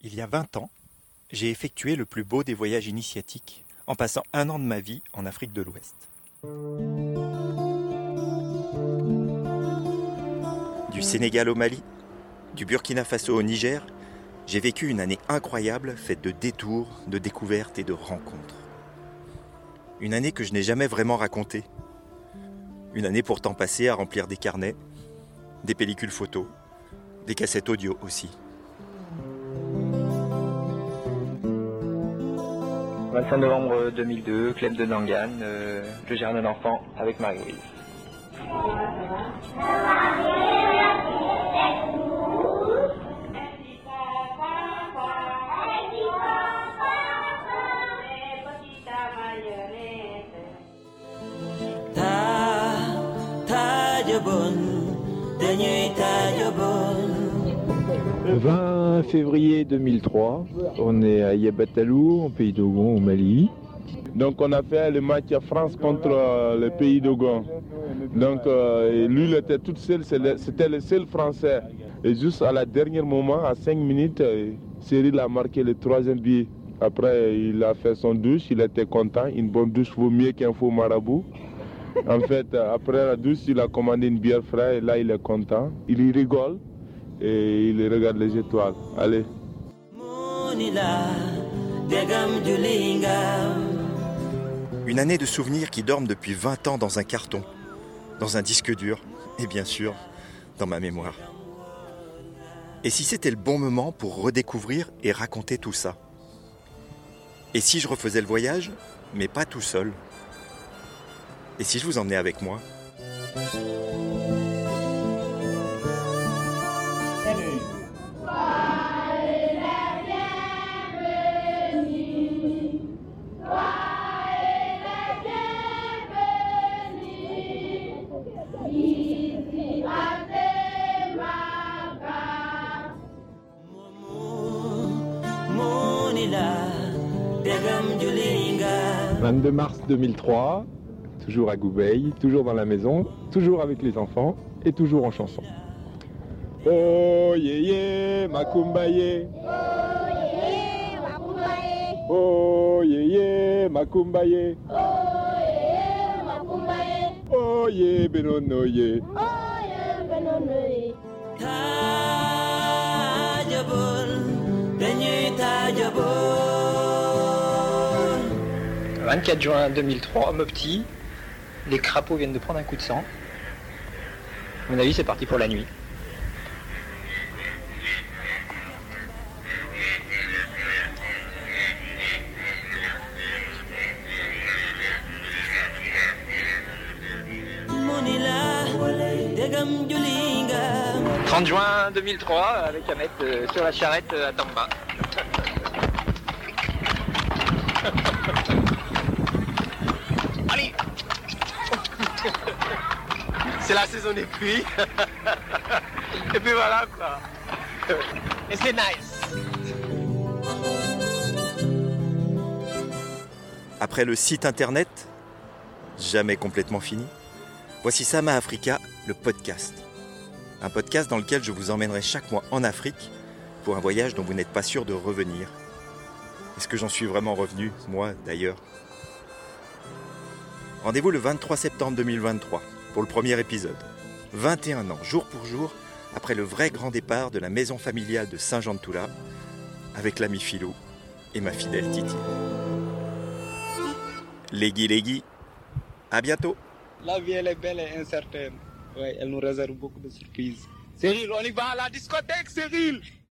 Il y a 20 ans, j'ai effectué le plus beau des voyages initiatiques en passant un an de ma vie en Afrique de l'Ouest. Du Sénégal au Mali, du Burkina Faso au Niger, j'ai vécu une année incroyable faite de détours, de découvertes et de rencontres. Une année que je n'ai jamais vraiment racontée. Une année pourtant passée à remplir des carnets, des pellicules photos, des cassettes audio aussi. 25 novembre 2002, club de Nangan, euh, le jardin d'enfants avec Marie-Louise. 20 février 2003, on est à Yabatalou, en pays d'Ogon, au Mali. Donc on a fait le match France contre euh, le pays d'Ogon. Donc euh, lui, il était tout seul, c'était le seul Français. Et juste à la dernière moment, à 5 minutes, euh, Cyril a marqué le troisième billet. Après, il a fait son douche, il était content. Une bonne douche vaut mieux qu'un faux marabout. En fait, après la douche, il a commandé une bière fraîche et là, il est content. Il rigole et il regarde les étoiles. Allez. Une année de souvenirs qui dorment depuis 20 ans dans un carton, dans un disque dur et bien sûr dans ma mémoire. Et si c'était le bon moment pour redécouvrir et raconter tout ça? Et si je refaisais le voyage, mais pas tout seul? Et si je vous emmenais avec moi « 22 mars 2003, toujours à Gouveil, toujours dans la maison, toujours avec les enfants et toujours en chanson. Oh yé yé, makumbaye. Oh yé yé, makumbaye. Oh yé, benono yé. Le 24 juin 2003, Mopti, les crapauds viennent de prendre un coup de sang. Mon avis, c'est parti pour la nuit. « 30 juin 2003 avec Ahmed euh, sur la charrette euh, à Tamba. Allez C'est la saison des pluies. Et puis voilà quoi. Et c'est nice. Après le site internet, jamais complètement fini, voici Sama Africa, le podcast. Un podcast dans lequel je vous emmènerai chaque mois en Afrique pour un voyage dont vous n'êtes pas sûr de revenir. Est-ce que j'en suis vraiment revenu, moi d'ailleurs? Rendez-vous le 23 septembre 2023 pour le premier épisode. 21 ans, jour pour jour, après le vrai grand départ de la maison familiale de Saint-Jean-de-Toula, avec l'ami Philou et ma fidèle Titi. Légui, Légui, à bientôt La vie, elle est belle et incertaine. Ouais, elle nous réserve beaucoup de surprises. Cyril, on y va à la discothèque, Cyril